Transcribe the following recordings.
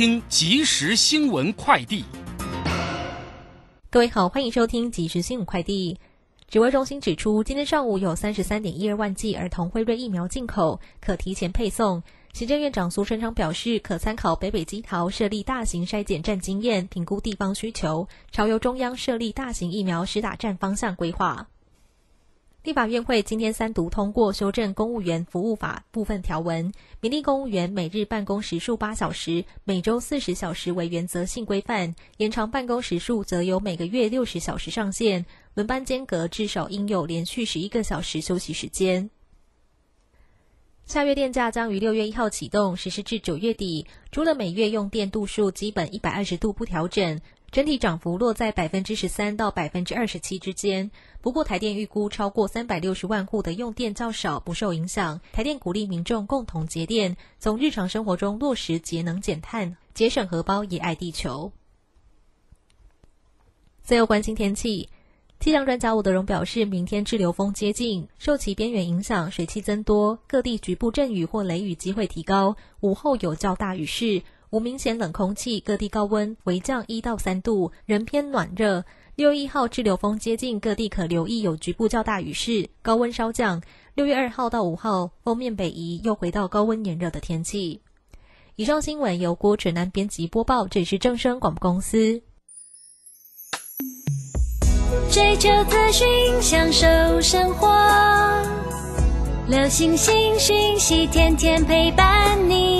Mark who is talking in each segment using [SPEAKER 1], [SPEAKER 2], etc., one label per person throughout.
[SPEAKER 1] 听即时新闻快递。
[SPEAKER 2] 各位好，欢迎收听即时新闻快递。指挥中心指出，今天上午有三十三点一二万剂儿童辉瑞疫苗进口，可提前配送。行政院长苏贞昌表示，可参考北北基桃设立大型筛检站经验，评估地方需求，朝由中央设立大型疫苗实打站方向规划。立法院会今天三读通过修正公务员服务法部分条文，民立公务员每日办公时数八小时，每周四十小时为原则性规范，延长办公时数则由每个月六十小时上限，轮班间隔至少应有连续十一个小时休息时间。下月电价将于六月一号启动，实施至九月底。除了每月用电度数基本一百二十度不调整。整体涨幅落在百分之十三到百分之二十七之间。不过，台电预估超过三百六十万户的用电较少，不受影响。台电鼓励民众共同节电，从日常生活中落实节能减碳，节省荷包也爱地球。最后关心天气，气象专家吴德荣表示，明天滞留风接近，受其边缘影响，水汽增多，各地局部阵雨或雷雨机会提高，午后有较大雨势。无明显冷空气，各地高温微降一到三度，仍偏暖热。六月一号滞留风接近，各地可留意有局部较大雨势，高温稍降。六月二号到五号，封面北移，又回到高温炎热的天气。以上新闻由郭纯南编辑播报，这里是正声广播公司。
[SPEAKER 3] 追求资讯，享受生活，流星星讯息，天天陪伴你。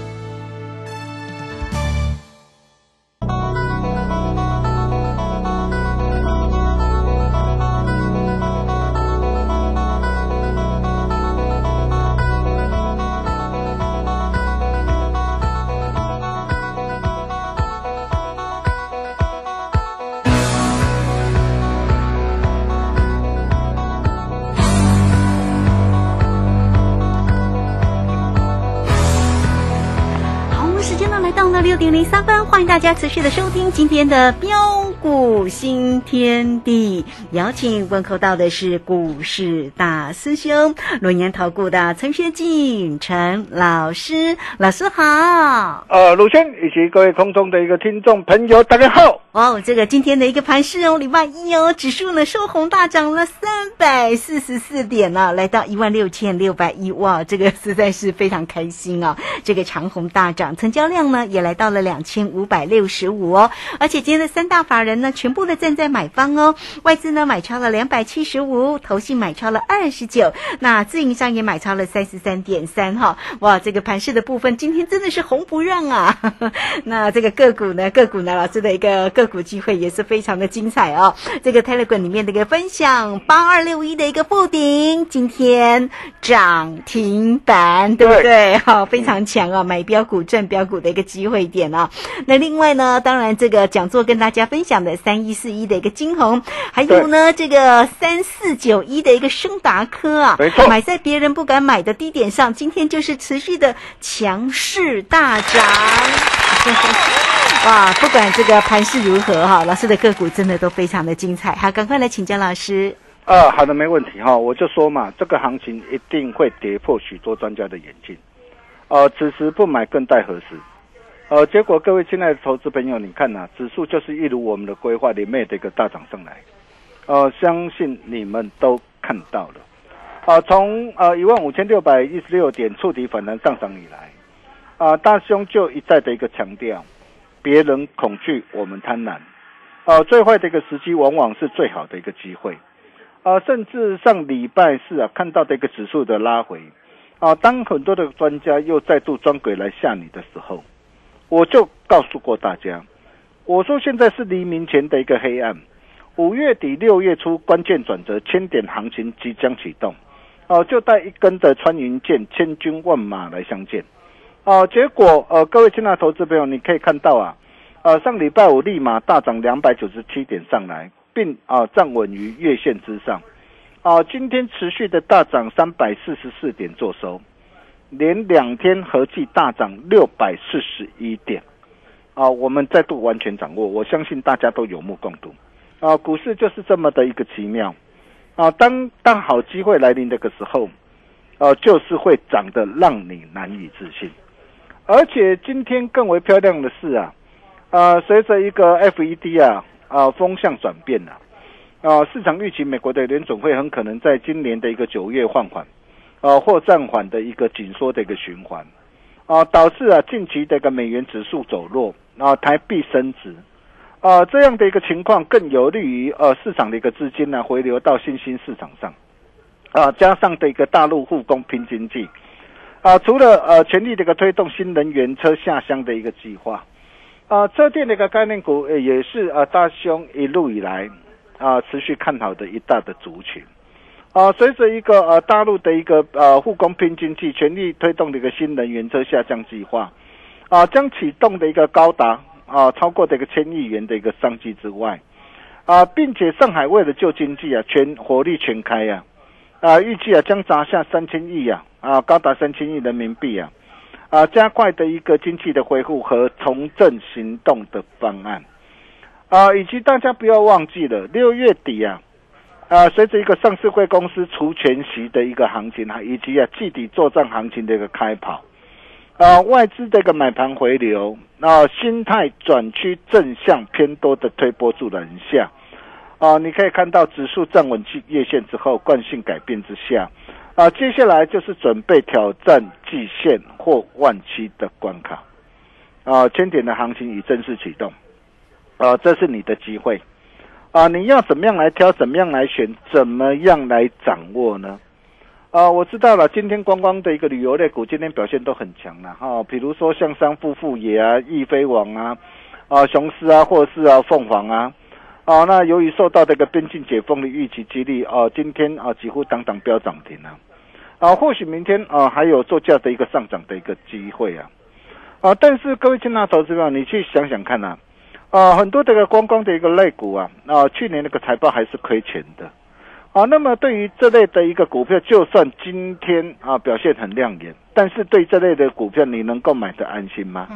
[SPEAKER 4] 欢迎大家持续的收听今天的标股新天地。邀请问候到的是股市大师兄，龙岩投顾的陈学进陈老师，老师好。
[SPEAKER 5] 呃，鲁轩以及各位空中的一个听众朋友，大家好。
[SPEAKER 4] 哦，这个今天的一个盘市哦，礼拜一哦，指数呢收红大涨了三百四十四点呢，来到一万六千六百一哇，这个实在是非常开心啊！这个长虹大涨，成交量呢也来。来到了两千五百六十五哦，而且今天的三大法人呢，全部的站在买方哦，外资呢买超了两百七十五，投信买超了二十九，那自营商也买超了三十三点三哈，哇，这个盘势的部分今天真的是红不让啊，那这个个股呢，个股呢，老师的一个个股机会也是非常的精彩哦，这个 Telegram 里面的一个分享，八二六一的一个布顶，今天涨停板，对不对？好，非常强啊，买标股赚标股的一个机会。点啊，那另外呢，当然这个讲座跟大家分享的三一四一的一个金红，还有呢这个三四九一的一个升达科啊，
[SPEAKER 5] 没错，
[SPEAKER 4] 买在别人不敢买的低点上，今天就是持续的强势大涨。哇，不管这个盘势如何哈，老师的个股真的都非常的精彩。好，赶快来请教老师。
[SPEAKER 5] 啊，好的，没问题哈，我就说嘛，这个行情一定会跌破许多专家的眼镜。呃，此时不买更待何时？呃，结果各位亲爱的投资朋友，你看呐、指数就是一如我们的规划里面的一个大涨上来，呃，相信你们都看到了，啊、从呃一万五千六百一十六点触底反弹上涨以来，啊、大兄就一再的一个强调，别人恐惧，我们贪婪，呃，最坏的一个时机往往是最好的一个机会，啊、甚至上礼拜四啊看到的一个指数的拉回，啊、当很多的专家又再度装鬼来吓你的时候。我就告诉过大家，我说现在是黎明前的一个黑暗，五月底六月初关键转折，千点行情即将启动，哦、就带一根的穿云箭，千军万马来相见，哦、结果呃，各位亲爱的投资朋友，你可以看到啊，呃，上礼拜五立马大涨两百九十七点上来，并啊、站稳于月线之上，啊、今天持续的大涨三百四十四点做收。连两天合计大涨六百四十一点，啊，我们再度完全掌握，我相信大家都有目共睹，啊，股市就是这么的一个奇妙，啊，当当好机会来临的个时候，啊、就是会涨得让你难以置信，而且今天更为漂亮的是啊，呃，随着一个 FED 啊啊、风向转变了、啊，市场预期美国的联总会很可能在今年的一个九月放缓。呃，或暂缓的一个紧缩的一个循环，啊，导致啊近期的一个美元指数走弱，啊，台币升值，啊，这样的一个情况更有利于呃市场的一个资金呢回流到新兴市场上，啊，加上的一个大陆护工拼经济，啊，除了呃全力的一个推动新能源车下乡的一个计划，啊，车电的一个概念股呃也是呃大兄一路以来啊持续看好的一大的族群。啊，随着一个呃大陆的一个呃护工拼经济，全力推动的一个新能源车下降计划，啊，将启动的一个高达啊超过的一个千亿元的一个商机之外，啊，并且上海为了救经济啊，全火力全开呀、啊，预计啊将砸下三千亿啊啊高达三千亿人民币啊，啊加快的一个经济的恢复和重振行动的方案，啊，以及大家不要忘记了六月底啊。啊，随着一个上市会公司除权息的一个行情啊，以及啊季底作战行情的一个开跑，啊外资的一个买盘回流，啊心态转趋正向偏多的推波助澜下，啊你可以看到指数站稳季月线之后，惯性改变之下，啊接下来就是准备挑战季线或万期的关卡，啊千点的行情已正式启动，啊这是你的机会。啊，你要怎么样来挑，怎么样来选，怎么样来掌握呢？啊，我知道了，今天观光的一个旅游类股今天表现都很强了哈，比如说像三富富野啊、易飞网啊、啊雄狮啊、或是啊凤凰啊，啊，那由于受到这个边境解封的预期激励，啊，今天啊几乎当当飙涨停了，啊，或许明天啊还有做价的一个上涨的一个机会啊，啊，但是各位亲爱投资者，你去想想看呐、啊，很多这个观光的一个类股啊，啊，去年那个财报还是亏钱的，啊，那么对于这类的一个股票，就算今天啊表现很亮眼，但是对这类的股票，你能够买的安心吗？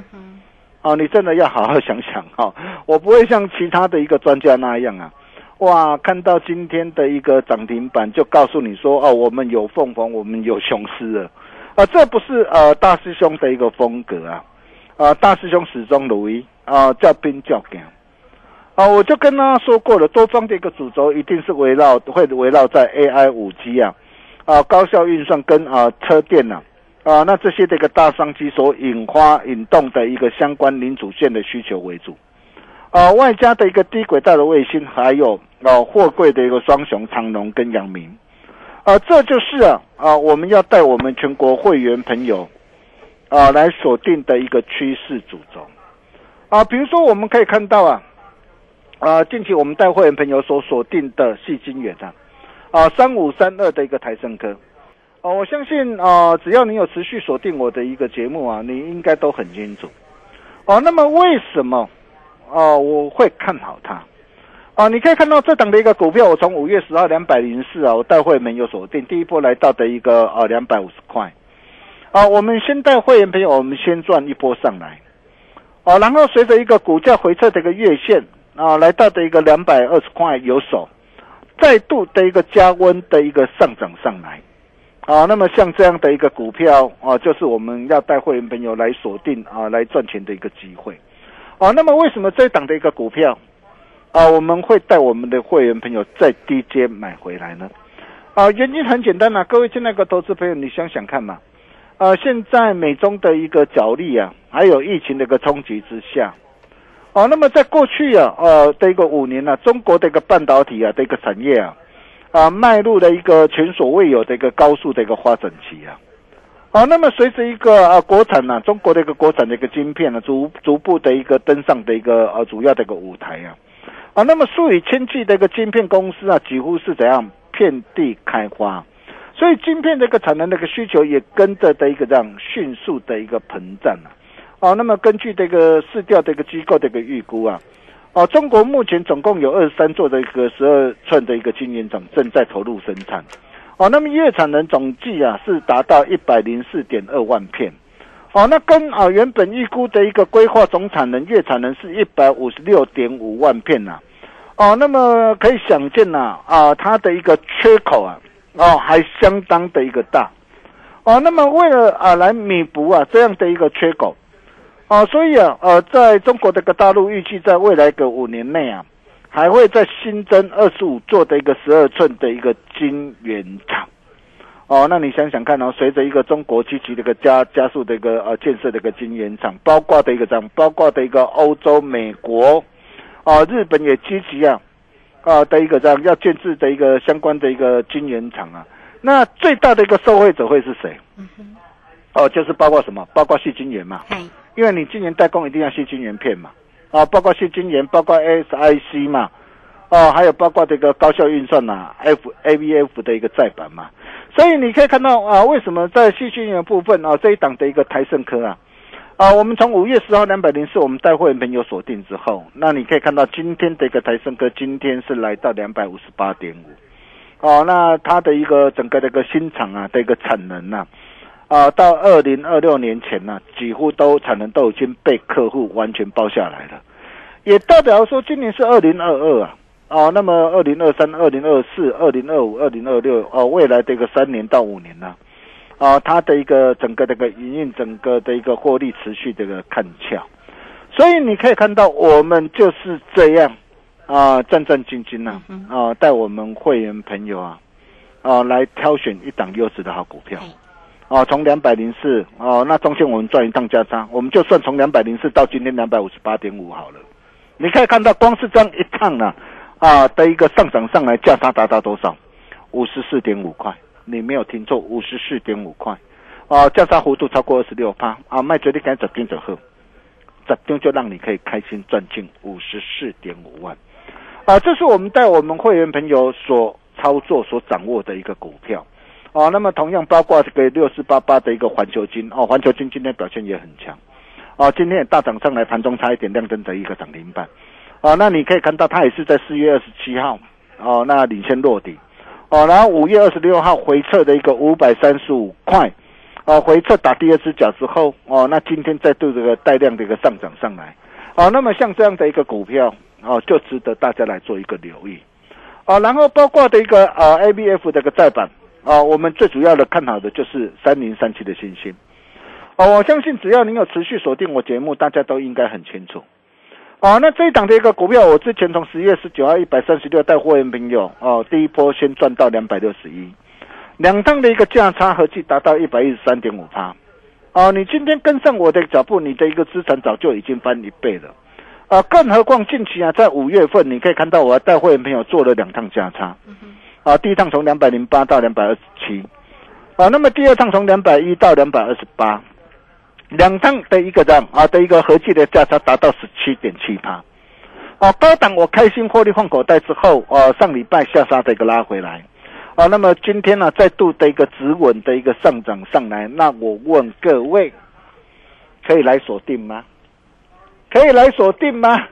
[SPEAKER 5] 啊，你真的要好好想想哈、我不会像其他的一个专家那样啊，哇，看到今天的一个涨停板就告诉你说，哦，我们有凤凰，我们有雄狮了，啊，这不是呃大师兄的一个风格啊，啊，大师兄始终如一啊，叫兵叫将。啊，我就跟他说过了，多方的一个主轴一定是围绕会围绕在 AI、五 G 啊，啊高效运算跟啊车电呐、啊，那这些的一个大商机所引发引动的一个相关零组件的需求为主，啊外加的一个低轨道的卫星，还有啊货柜的一个双雄长荣跟阳明，啊这就是啊啊我们要带我们全国会员朋友啊来锁定的一个趋势主轴，啊比如说我们可以看到啊。啊，近期我们带会员朋友所锁定的细晶元啊，啊，三五三二的一个台盛科，啊，我相信啊，只要你有持续锁定我的一个节目啊，你应该都很清楚。哦、那么为什么啊我会看好它？啊，你可以看到这档的一个股票，我从五月十号两百零四啊，我带会员有锁定，第一波来到的一个啊两百五十块，啊，我们先带会员朋友，我们先赚一波上来，哦、然后随着一个股价回撤的一个月线。啊，来到的一个两百二十块有手，再度的一个加温的一个上涨上来，啊，那么像这样的一个股票啊，就是我们要带会员朋友来锁定啊，来赚钱的一个机会。啊，那么为什么这档的一个股票啊，我们会带我们的会员朋友在低阶买回来呢？啊，原因很简单呐，各位亲爱的投资朋友，你想想看嘛。啊，现在美中的一个角力啊，还有疫情的一个冲击之下，哦，那么在过去啊，呃，的一个五年呢，中国的一个半导体啊的一个产业啊，啊，迈入了一个前所未有的一个高速的一个发展期啊，啊，那么随着一个啊国产呢，中国的一个国产的一个晶片呢，逐逐步的一个登上的一个呃主要的一个舞台啊，啊，那么数以千计的一个晶片公司啊，几乎是怎样遍地开花。所以晶片这个产能的一个需求也跟着的一个这样迅速的一个膨胀啊，哦，那么根据这个市调的一个机构的一个预估啊，哦，中国目前总共有二十三座的一个十二寸的一个晶圆厂正在投入生产，哦，那么月产能总计啊是达到一百零四点二万片，哦，那跟啊原本预估的一个规划总产能月产能是一百五十六点五万片呐，哦，那么可以想见呐啊它的一个缺口啊。哦，还相当的一个大，哦，那么为了啊来弥补啊这样的一个缺口，哦，所以啊呃，在中国这个大陆预计在未来个五年内啊，还会再新增二十五座的一个十二寸的一个晶圆厂，哦，那你想想看哦，随着一个中国积极的一个加加速的一个呃建设的一个晶圆厂，包括的一个这样，包括的一个欧洲、美国，啊，日本也积极啊。啊的一个这样要建制的一个相关的一个晶圆厂啊，那最大的一个受惠者会是谁？嗯哼，哦，就是包括什么？包括细晶圆嘛。因为你晶圆代工一定要细晶圆片嘛。啊，包括细晶圆，包括 ASIC 嘛。哦，还有包括这个高效运算呐，F AVF 的一个再版嘛。所以你可以看到啊，为什么在细晶圆部分啊这一档的一个台盛科啊。啊，我们从五月十号两百零四，我们带会员朋友锁定之后，那你可以看到今天的一个台升哥，今天是来到两百五十八点五，哦，那它的一个整个的一个新厂啊的一个产能呐，啊，到二零二六年前呢，几乎都产能都已经被客户完全包下来了，也代表说今年是二零二二啊，哦，那么二零二三、二零二四、二零二五、二零二六，哦，未来的一个三年到五年呢？啊，它的一个整个这个营运，整个的一个获利持续这个看俏，所以你可以看到，我们就是这样啊，战战兢兢呐，啊，带我们会员朋友啊，啊，来挑选一档优质的好股票，啊，从两百零四，哦，那中间我们赚一趟价差，我们就算从两百零四到今天两百五十八点五好了，你可以看到，光是这样一趟呢，啊的一个上涨上来，价差达到多少？五十四点五块。你没有听错，五十四点五块，哦，价差幅度超过二十六趴啊！卖绝对敢走跟走后，这张就让你可以开心赚进五十四点五万啊！这是我们带我们会员朋友所操作、所掌握的一个股票哦。那么同样包括这个六四八八的一个环球金哦，环球金今天表现也很强哦，今天也大涨上来，盘中差一点亮灯的一个涨停板哦。那你可以看到，它也是在四月二十七号哦，那领先落底。哦，然后五月二十六号回撤的一个五百三十五块，哦，回撤打第二只脚之后，哦，那今天再度这个带量的一个上涨上来，哦，那么像这样的一个股票，哦，就值得大家来做一个留意，哦，然后包括的一个呃 A B F 这个再版，啊，我们最主要的看好的就是三零三七的信心，哦，我相信只要你有持续锁定我节目，大家都应该很清楚。哦，那这一档的一个股票，我之前从十月十九号一百三十六带货员朋友哦，第一波先赚到两百六十一，两趟的一个价差合计达到一百一十三点五趴。哦，你今天跟上我的脚步，你的一个资产早就已经翻一倍了。啊，更何况近期啊，在五月份你可以看到，我带会员朋友做了两趟价差。啊，第一趟从两百零八到两百二十七，啊，那么第二趟从两百一到两百二十八。两趟的一个这样啊的一个合计的价差达到十七点七八，啊，高档我开心获利放口袋之后，啊，上礼拜下杀的一个拉回来，啊，那么今天呢再度的一个止稳的一个上涨上来，那我问各位，可以来锁定吗？可以来锁定吗？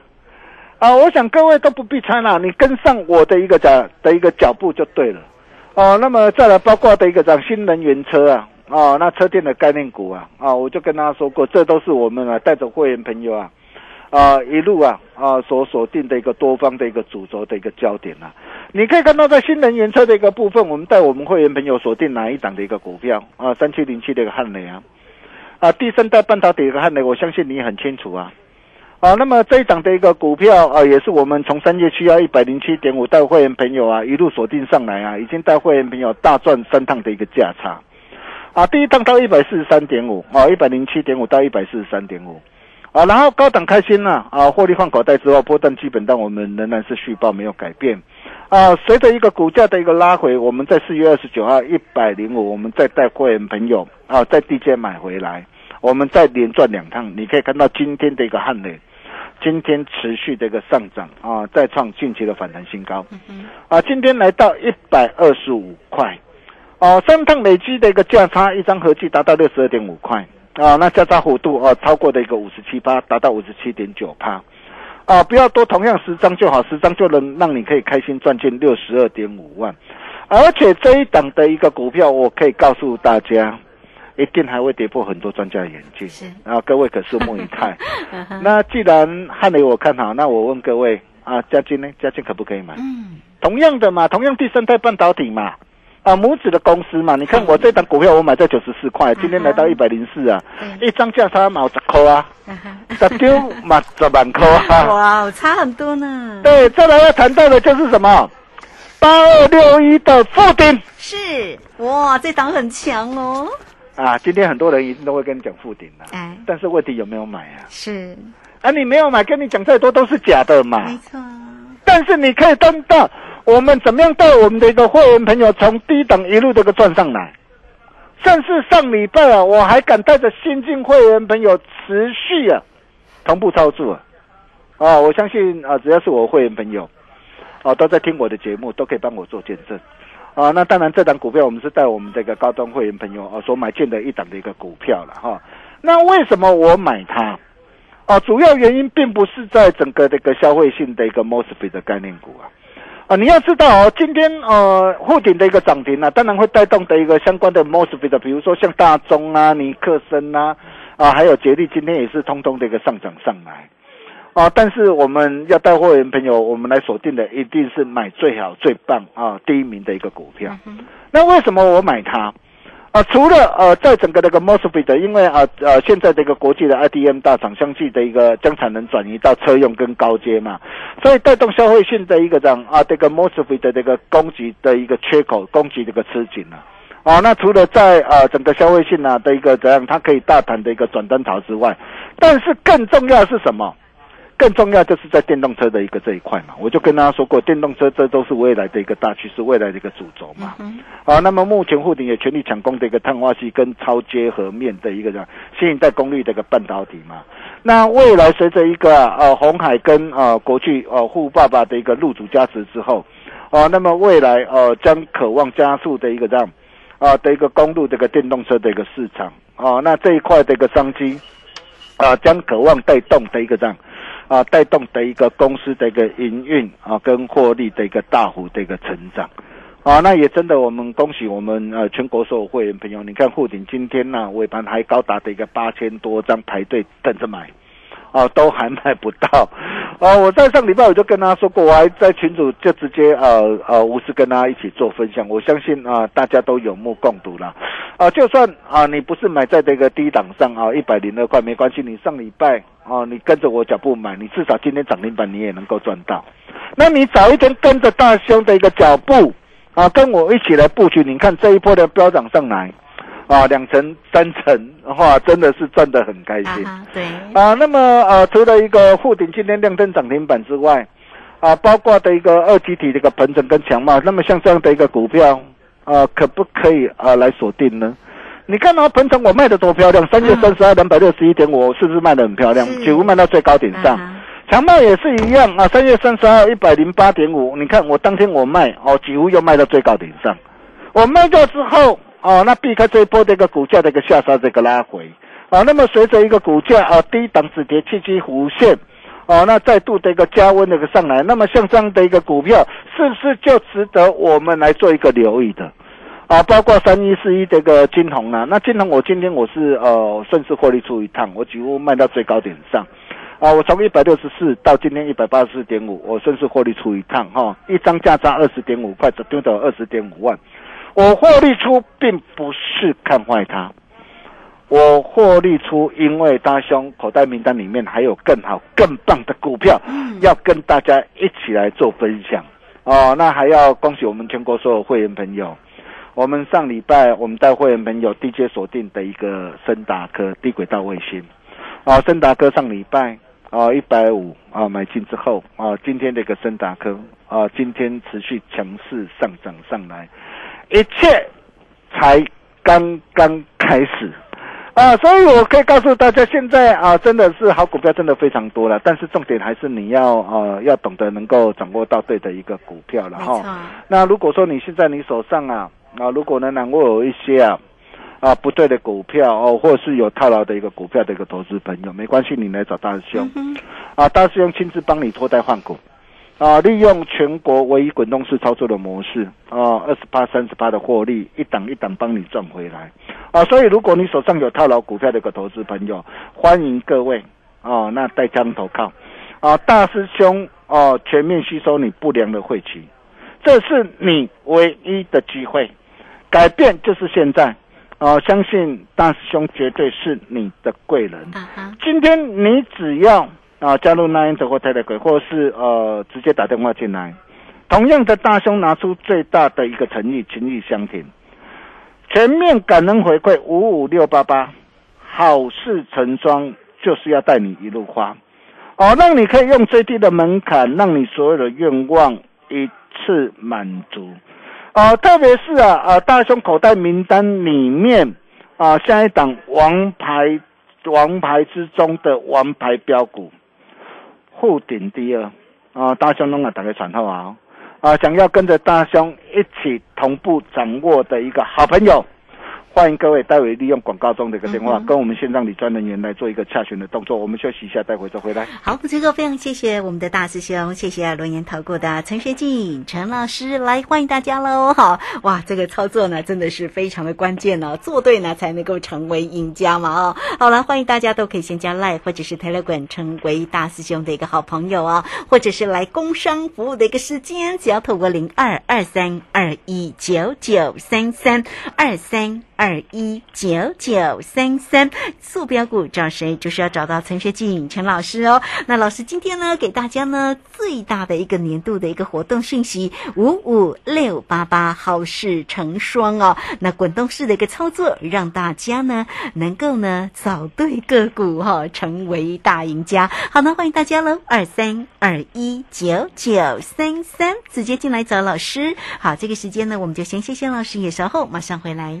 [SPEAKER 5] 啊，我想各位都不必猜了，你跟上我的一个脚的一个脚步就对了，哦，那么再来包括的一个涨新能源车啊。哦，那车电的概念股啊，啊，我就跟大家说过，这都是我们啊带着会员朋友啊，啊一路啊啊所锁定的一个多方的一个主轴的一个焦点啊。你可以看到，在新能源车的一个部分，我们带我们会员朋友锁定哪一档的一个股票啊？三七零七的一个汉雷啊，啊，第三代半导体的一个汉雷，我相信你也很清楚啊。啊，那么这一档的一个股票啊，也是我们从三月七幺一百零七点五带会员朋友啊一路锁定上来啊，已经带会员朋友大赚三趟的一个价差。啊，第一趟到一百四十三点五，啊，一百零七点五到一百四十三点五，啊，然后高档开心了，啊，获利换口袋之后，波段基本上我们仍然是续报没有改变，啊，随着一个股价的一个拉回，我们在四月二十九号一百零五，我们再带会员朋友啊，在低阶买回来，我们再连赚两趟，你可以看到今天的一个汉雷，今天持续的一个上涨啊，再创近期的反弹新高，啊，今天来到一百二十五块。哦，三趟累积的一个价差，一张合计达到六十二点五块啊，那价差幅度哦超过的一个五十七趴，达到五十七点九趴啊，不要多，同样十张就好，十张就能让你可以开心赚进六十二点五万，而且这一档的一个股票，我可以告诉大家，一定还会跌破很多专家的眼镜，
[SPEAKER 4] 是
[SPEAKER 5] 啊，各位可拭目以待。那既然汉雷我看好，那我问各位啊，嘉金呢？嘉金可不可以买？
[SPEAKER 4] 嗯，
[SPEAKER 5] 同样的嘛，同样第三代半导体嘛。啊，母子的公司嘛，你看我这档股票我买在九十四块，今天来到一百零四啊，一张价差毛十块啊，十丢嘛十万块啊，
[SPEAKER 4] 哇，差很多呢。
[SPEAKER 5] 对，再来要谈到的就是什么？八二六一的附顶
[SPEAKER 4] 是哇，这档很强哦。
[SPEAKER 5] 啊，今天很多人一定都会跟你讲附顶了，
[SPEAKER 4] 哎，
[SPEAKER 5] 但是问题有没有买啊？
[SPEAKER 4] 是
[SPEAKER 5] 啊，你没有买，跟你讲再多都是假的嘛。
[SPEAKER 4] 没错，
[SPEAKER 5] 但是你可以看到。我们怎么样带我们的一个会员朋友从低档一路这个赚上来？甚至上礼拜啊，我还敢带着新进会员朋友持续啊同步操作啊！我相信啊，只要是我会员朋友啊，都在听我的节目，都可以帮我做见证啊。那当然，这档股票我们是带我们这个高端会员朋友啊所买进的一档的一个股票了哈。那为什么我买它？啊，主要原因并不是在整个这个消费性的一个 mosfet 的概念股啊。啊，你要知道哦，今天呃，沪顶的一个涨停呢，当然会带动的一个相关的 mosfet，比如说像大中啊、尼克森啊，啊，还有捷力，今天也是通通的一个上涨上来，啊，但是我们要带货员朋友，我们来锁定的一定是买最好、最棒啊，第一名的一个股票。那为什么我买它？啊，除了呃，在整个那个 mosfet，因为啊呃，现在这个国际的 IDM 大厂相继的一个将产能转移到车用跟高阶嘛，所以带动消费性的一个这样啊，这个 mosfet 的这个供给的一个缺口，供给这个吃紧了。啊，那除了在呃整个消费性啊的一个怎样，它可以大胆的一个转单潮之外，但是更重要的是什么？更重要就是在电动车的一个这一块嘛，我就跟大家说过，电动车这都是未来的一个大趋势，未来的一个主轴嘛。好，那么目前沪鼎也全力抢攻的一个碳化系跟超结合面的一个新一代功率的一个半导体嘛。那未来随着一个呃红海跟呃国际呃富爸爸的一个入主加持之后，啊，那么未来呃将渴望加速的一个这样啊的一个公路这个电动车的一个市场啊，那这一块的一个商机啊将渴望带动的一个这样。啊，带动的一个公司的一个营运啊，跟获利的一个大幅的一个成长，啊，那也真的，我们恭喜我们呃全国所有会员朋友，你看沪顶今天呢尾盘还高达的一个八千多张排队等着买。哦，都还买不到，哦，我在上礼拜我就跟他说过，我还在群主就直接呃呃无私跟他一起做分享，我相信啊大家都有目共睹了，啊，就算啊你不是买在这个低档上啊一百零二块没关系，你上礼拜啊你跟着我脚步买，你至少今天涨停板你也能够赚到，那你早一天跟着大兄的一个脚步啊跟我一起来布局，你看这一波的飙涨上来。啊，两成、三成，哇，真的是赚得很开心。
[SPEAKER 4] 对
[SPEAKER 5] 啊，那么呃，除了一个沪顶今天亮灯涨停板之外，啊，包括的一个二级体的一个鹏程跟强茂，那么像这样的一个股票，啊，可不可以啊来锁定呢？你看到鹏程我卖的多漂亮，三月三十二两百六十一点五，是不是卖的很漂亮？几乎卖到最高点上。强茂也是一样啊，三月三十二一百零八点五，你看我当天我卖哦，几乎又卖到最高点上。我卖掉之后。哦，那避开这一波的一个股价的一个下杀，这个拉回，啊，那么随着一个股价啊低档止跌契机弧线，哦，那再度的一个加温的一个上来，那么像这样的一个股票，是不是就值得我们来做一个留意的？啊，包括三一四一这个金红啊，那金红我今天我是呃顺势获利出一趟，我几乎卖到最高点上，啊，我从一百六十四到今天一百八十四点五，我顺势获利出一趟哈，一张价差二十点五块，就丢到二十点五万。我获利出并不是看坏它，我获利出，因为大兄口袋名单里面还有更好、更棒的股票，要跟大家一起来做分享。哦。那还要恭喜我们全国所有会员朋友，我们上礼拜我们带会员朋友 DJ 锁定的一个森达科低轨道卫星，啊，森达科上礼拜啊一百五啊买进之后啊，今天这个森达科啊今天持续强势上涨上来，一切才刚刚开始。啊，所以我可以告诉大家，现在啊，真的是好股票，真的非常多了。但是重点还是你要呃，要懂得能够掌握到对的一个股票了哈。那如果说你现在你手上啊啊，如果呢能够有一些啊啊不对的股票哦，或者是有套牢的一个股票的一个投资朋友，没关系，你来找大师兄啊，大师兄亲自帮你脱胎换股。啊，利用全国唯一滚动式操作的模式啊，二十八、三十八的获利，一档一档帮你赚回来啊！所以，如果你手上有套牢股票的一个投资朋友，欢迎各位啊，那带枪投靠啊，大师兄哦，全面吸收你不良的晦气，这是你唯一的机会，改变就是现在啊！相信大师兄绝对是你的贵人。今天你只要。啊，加入那英者或太太鬼，或是呃直接打电话进来。同样的，大兄拿出最大的一个诚意，情意相挺，全面感恩回馈五五六八八，好事成双，就是要带你一路花哦，让你可以用最低的门槛，让你所有的愿望一次满足哦。特别是啊啊，大兄口袋名单里面啊，下一档王牌王牌之中的王牌标股。护顶第二啊，大兄弄啊，打开传号啊，啊，想要跟着大兄一起同步掌握的一个好朋友。欢迎各位，待会利用广告中的一个电话，跟我们线上理专人员来做一个洽询的动作。我们休息一下，待会再回来。
[SPEAKER 4] 好，这个非常谢谢我们的大师兄，谢谢龙岩投顾的陈学进陈老师来欢迎大家喽！好，哇，这个操作呢真的是非常的关键哦，做对呢才能够成为赢家嘛哦。好了，欢迎大家都可以先加 Line 或者是 Telegram 成为大师兄的一个好朋友哦，或者是来工商服务的一个时间，只要透过零二二三二一九九三三二三。二一九九三三，速标股找谁？就是要找到陈学静陈老师哦。那老师今天呢，给大家呢最大的一个年度的一个活动讯息，五五六八八，好事成双哦。那滚动式的一个操作，让大家呢能够呢找对个股哈，成为大赢家。好呢，欢迎大家喽，二三二一九九三三，直接进来找老师。好，这个时间呢，我们就先谢谢老师，也稍后马上回来。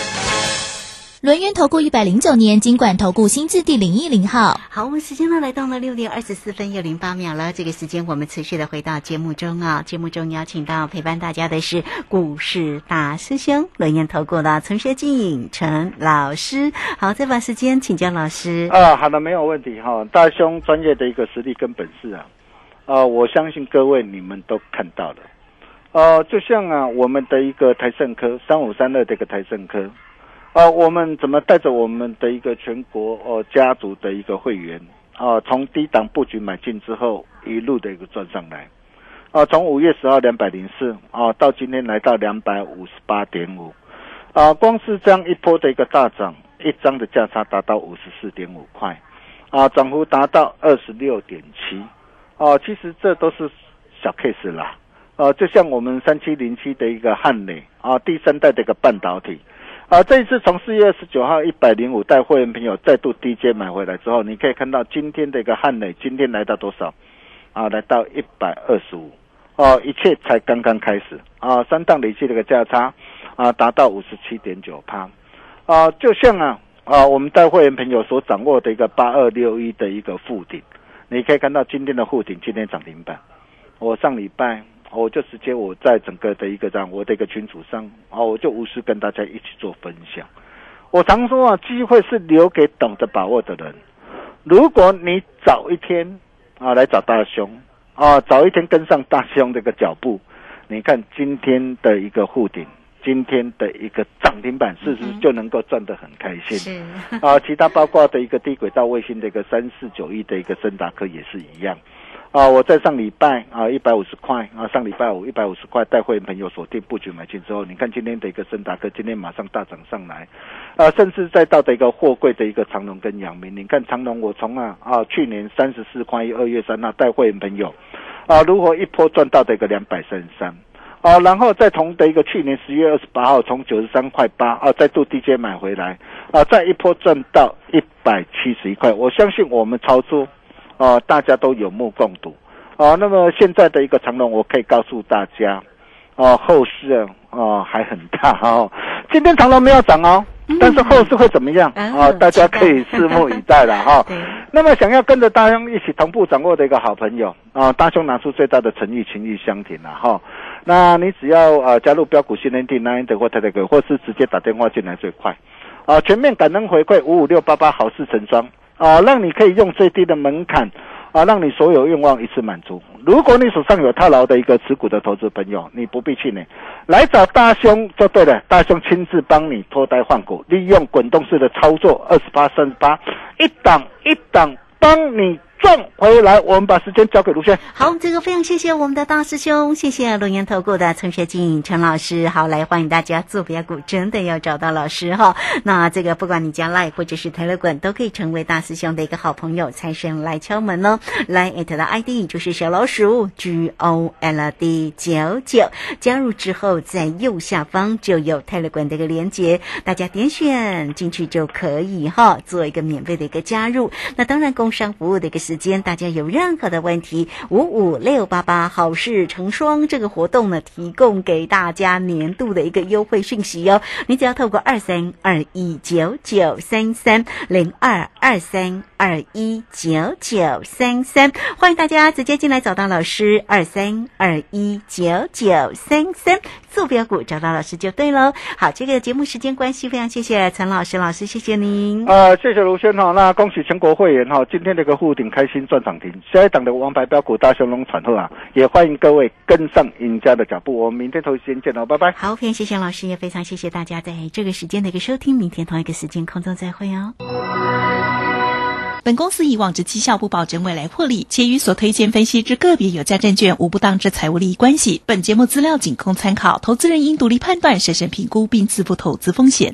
[SPEAKER 6] 轮源投顾一百零九年金管投顾新字第零一零号。
[SPEAKER 4] 好，我们时间呢来到了六点二十四分又零八秒了。这个时间我们持续的回到节目中啊，节目中邀请到陪伴大家的是股市大师兄轮源投顾的陈学进陈老师。好，再把时间请教老师。
[SPEAKER 5] 啊，好的，没有问题哈。大兄专业的一个实力跟本事啊，呃，我相信各位你们都看到了。呃，就像啊，我们的一个台盛科三五三二的一个台盛科。啊，我们怎么带着我们的一个全国哦家族的一个会员啊，从低档布局买进之后，一路的一个赚上来，啊，从五月十号两百零四啊，到今天来到两百五十八点五，啊，光是这样一波的一个大涨，一张的价差达到五十四点五块，啊，涨幅达到二十六点七，哦，其实这都是小 case 啦，呃，就像我们三七零七的一个汉磊啊，第三代的一个半导体，啊，这一次从四月二十九号一百零五带会员朋友再度低阶买回来之后，你可以看到今天的一个汉磊今天来到多少？啊，来到一百二十五，哦，一切才刚刚开始。啊，三档累计的一个价差啊，达到五十七点九趴，啊，就像啊啊，我们带会员朋友所掌握的一个八二六一的一个附顶，你可以看到今天的附顶今天涨停板，我上礼拜我就直接我在整个的一个这样我的一个群组上啊，我就无私跟大家一起做分享。我常说啊，机会是留给懂得把握的人，如果你早一天。啊，来找大兄啊，早一天跟上大兄这个脚步。你看今天的一个护顶，今天的一个涨停板，是不是就能够赚得很开心？
[SPEAKER 4] 是
[SPEAKER 5] 啊，其他包括的一个低轨道卫星的一个三四九亿的一个森达科也是一样。啊，我在上礼拜啊一百五十块啊，上礼拜五一百五十块带会员朋友锁定布局买进之后，你看今天的一个森达哥今天马上大涨上来，啊，甚至再到的一个货柜的一个长龙跟阳明，你看长龙我从啊啊去年三十四块一二月三那带会员朋友，啊如何一波赚到的一个两百三十三，啊然后再从的一个去年十月二十八号从九十三块八啊再度低阶买回来，啊再一波赚到一百七十一块，我相信我们操作。哦，大家都有目共睹，哦，那么现在的一个长龙，我可以告诉大家，哦，后市啊，哦还很大哦。今天长龙没有涨哦，但是后市会怎么样？啊，大家可以拭目以待了哈。那么想要跟着大兄一起同步掌握的一个好朋友啊，大兄拿出最大的诚意，情谊相挺了哈。那你只要呃加入标股训练营，那德或泰德哥，或是直接打电话进来最快。啊，全面感恩回馈五五六八八，好事成双。啊，让你可以用最低的门槛，啊，让你所有愿望一次满足。如果你手上有套牢的一个持股的投资朋友，你不必气馁，来找大兄就对了，大兄亲自帮你脱胎换骨，利用滚动式的操作，二十八、三十八，一档一档帮你。赚回来，我们把时间交给卢轩。
[SPEAKER 4] 好，这个非常谢谢我们的大师兄，谢谢龙岩投顾的陈学进陈老师。好，来欢迎大家做标股，真的要找到老师哈。那这个不管你加赖或者是台乐馆，都可以成为大师兄的一个好朋友。财神来敲门哦，来艾特的 ID 就是小老鼠 G O L D 九九，加入之后在右下方就有泰乐馆的一个连接，大家点选进去就可以哈，做一个免费的一个加入。那当然，工商服务的一个。时间，大家有任何的问题，五五六八八好事成双这个活动呢，提供给大家年度的一个优惠讯息哟。你只要透过二三二一九九三三零二二三二一九九三三，欢迎大家直接进来找到老师二三二一九九三三，坐标股找到老师就对喽。好，这个节目时间关系，非常谢谢陈老师，老师谢谢您。
[SPEAKER 5] 呃，谢谢卢轩哈，那恭喜全国会员哈，今天这个护顶开。开心赚涨停，下一档的王牌标股大熊龙传后啊，也欢迎各位跟上赢家的脚步。我们明天同一时间见喽，拜拜。
[SPEAKER 4] 好，非常谢谢老师，也非常谢谢大家在这个时间的一个收听。明天同一个时间空中再会哦。
[SPEAKER 7] 本公司以往之绩效不保证未来获利，且与所推荐分析之个别有价证券无不当之财务利益关系。本节目资料仅供参考，投资人应独立判断、审慎评估并自负投资风险。